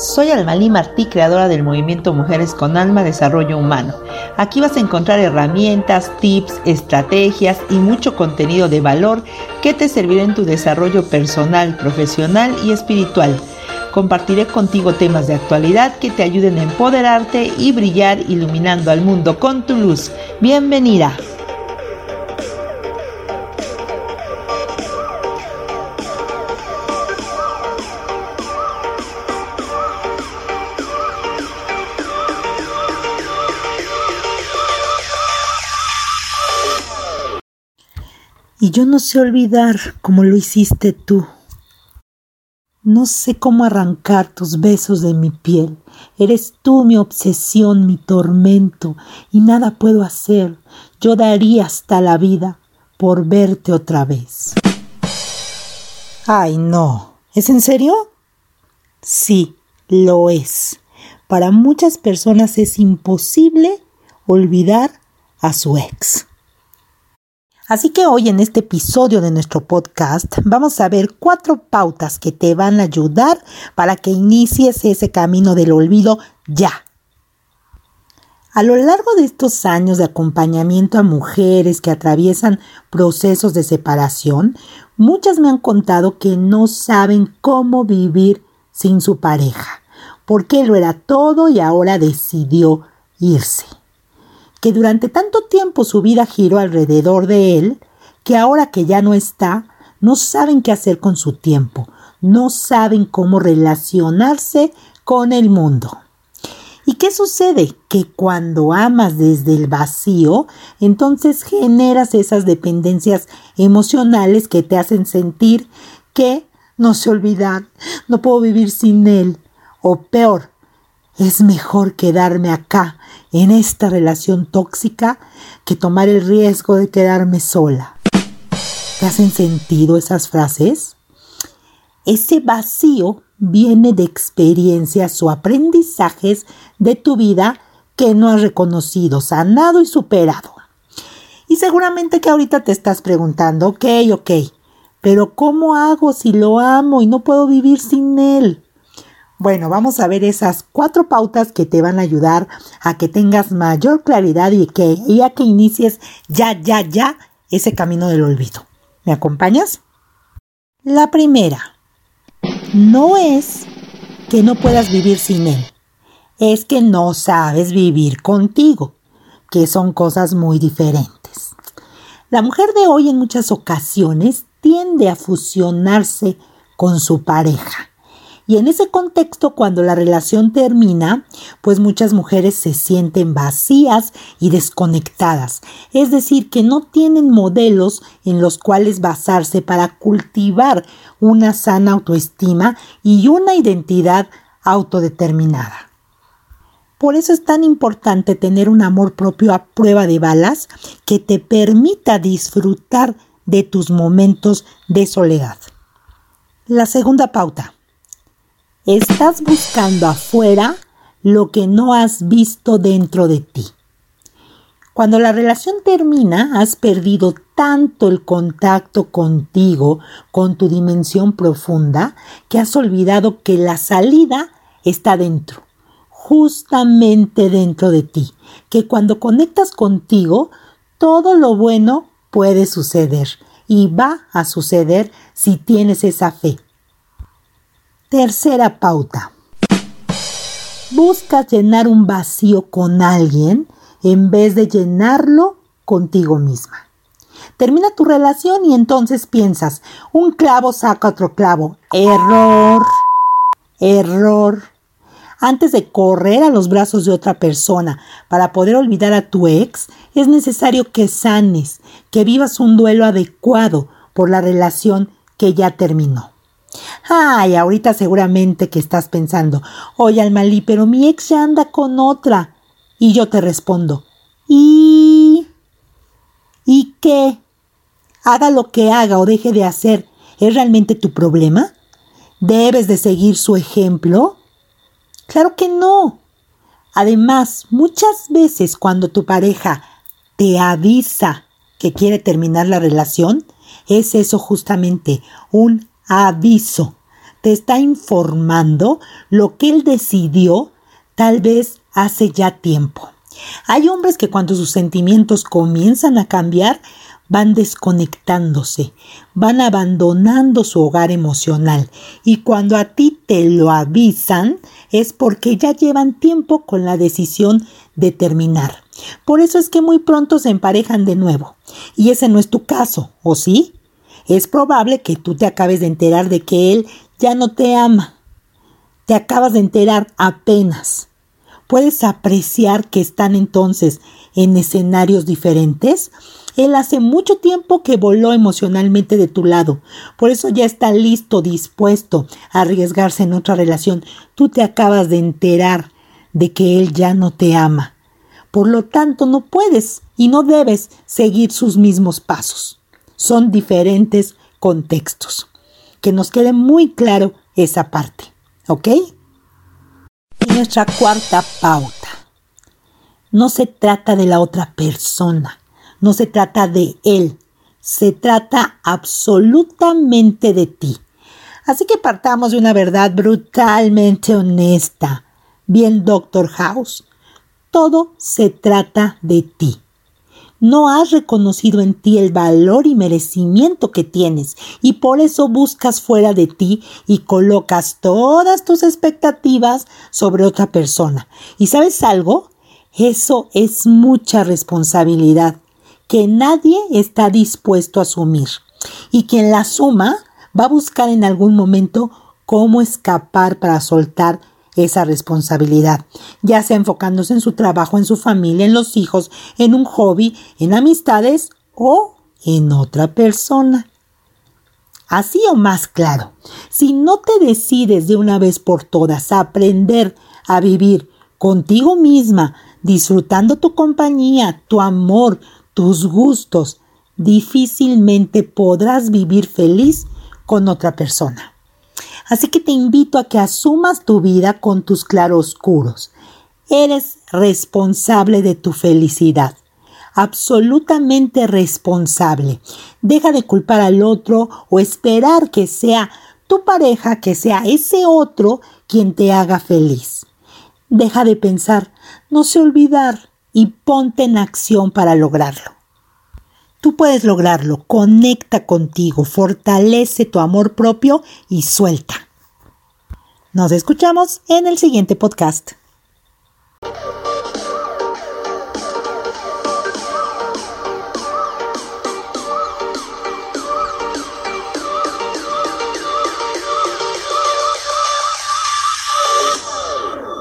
Soy Almalí Martí, creadora del movimiento Mujeres con Alma Desarrollo Humano. Aquí vas a encontrar herramientas, tips, estrategias y mucho contenido de valor que te servirá en tu desarrollo personal, profesional y espiritual. Compartiré contigo temas de actualidad que te ayuden a empoderarte y brillar iluminando al mundo con tu luz. Bienvenida. Yo no sé olvidar como lo hiciste tú. No sé cómo arrancar tus besos de mi piel. Eres tú mi obsesión, mi tormento, y nada puedo hacer. Yo daría hasta la vida por verte otra vez. Ay, no. ¿Es en serio? Sí, lo es. Para muchas personas es imposible olvidar a su ex. Así que hoy en este episodio de nuestro podcast vamos a ver cuatro pautas que te van a ayudar para que inicies ese camino del olvido ya. A lo largo de estos años de acompañamiento a mujeres que atraviesan procesos de separación, muchas me han contado que no saben cómo vivir sin su pareja, porque lo era todo y ahora decidió irse que durante tanto tiempo su vida giró alrededor de él, que ahora que ya no está, no saben qué hacer con su tiempo, no saben cómo relacionarse con el mundo. ¿Y qué sucede? Que cuando amas desde el vacío, entonces generas esas dependencias emocionales que te hacen sentir que no se olvidan, no puedo vivir sin él, o peor, es mejor quedarme acá en esta relación tóxica que tomar el riesgo de quedarme sola. ¿Te hacen sentido esas frases? Ese vacío viene de experiencias o aprendizajes de tu vida que no has reconocido, sanado y superado. Y seguramente que ahorita te estás preguntando, ok, ok, pero ¿cómo hago si lo amo y no puedo vivir sin él? Bueno, vamos a ver esas cuatro pautas que te van a ayudar a que tengas mayor claridad y que ya que inicies ya, ya, ya ese camino del olvido. ¿Me acompañas? La primera, no es que no puedas vivir sin él, es que no sabes vivir contigo, que son cosas muy diferentes. La mujer de hoy en muchas ocasiones tiende a fusionarse con su pareja y en ese contexto, cuando la relación termina, pues muchas mujeres se sienten vacías y desconectadas, es decir, que no tienen modelos en los cuales basarse para cultivar una sana autoestima y una identidad autodeterminada. Por eso es tan importante tener un amor propio a prueba de balas que te permita disfrutar de tus momentos de soledad. La segunda pauta. Estás buscando afuera lo que no has visto dentro de ti. Cuando la relación termina, has perdido tanto el contacto contigo, con tu dimensión profunda, que has olvidado que la salida está dentro, justamente dentro de ti, que cuando conectas contigo, todo lo bueno puede suceder y va a suceder si tienes esa fe. Tercera pauta. Busca llenar un vacío con alguien en vez de llenarlo contigo misma. Termina tu relación y entonces piensas, un clavo saca otro clavo. Error. Error. Antes de correr a los brazos de otra persona para poder olvidar a tu ex, es necesario que sanes, que vivas un duelo adecuado por la relación que ya terminó. Ay, ahorita seguramente que estás pensando, oye Almalí, pero mi ex ya anda con otra. Y yo te respondo, ¿y? ¿Y qué? Haga lo que haga o deje de hacer, ¿es realmente tu problema? ¿Debes de seguir su ejemplo? Claro que no. Además, muchas veces cuando tu pareja te avisa que quiere terminar la relación, es eso justamente, un aviso. te está informando lo que él decidió tal vez hace ya tiempo. Hay hombres que cuando sus sentimientos comienzan a cambiar, van desconectándose, van abandonando su hogar emocional y cuando a ti te lo avisan es porque ya llevan tiempo con la decisión de terminar. Por eso es que muy pronto se emparejan de nuevo. Y ese no es tu caso, ¿o sí? Es probable que tú te acabes de enterar de que él ya no te ama. Te acabas de enterar apenas. ¿Puedes apreciar que están entonces en escenarios diferentes? Él hace mucho tiempo que voló emocionalmente de tu lado. Por eso ya está listo, dispuesto a arriesgarse en otra relación. Tú te acabas de enterar de que él ya no te ama. Por lo tanto, no puedes y no debes seguir sus mismos pasos. Son diferentes contextos. Que nos quede muy claro esa parte. ¿Ok? Y nuestra cuarta pauta. No se trata de la otra persona, no se trata de él, se trata absolutamente de ti. Así que partamos de una verdad brutalmente honesta. Bien, Doctor House, todo se trata de ti. No has reconocido en ti el valor y merecimiento que tienes y por eso buscas fuera de ti y colocas todas tus expectativas sobre otra persona. ¿Y sabes algo? Eso es mucha responsabilidad que nadie está dispuesto a asumir. Y quien la asuma va a buscar en algún momento cómo escapar para soltar esa responsabilidad, ya sea enfocándose en su trabajo, en su familia, en los hijos, en un hobby, en amistades o en otra persona. Así o más claro, si no te decides de una vez por todas a aprender a vivir contigo misma, disfrutando tu compañía, tu amor, tus gustos, difícilmente podrás vivir feliz con otra persona. Así que te invito a que asumas tu vida con tus claroscuros. Eres responsable de tu felicidad. Absolutamente responsable. Deja de culpar al otro o esperar que sea tu pareja, que sea ese otro quien te haga feliz. Deja de pensar, no sé olvidar y ponte en acción para lograrlo. Tú puedes lograrlo, conecta contigo, fortalece tu amor propio y suelta. Nos escuchamos en el siguiente podcast.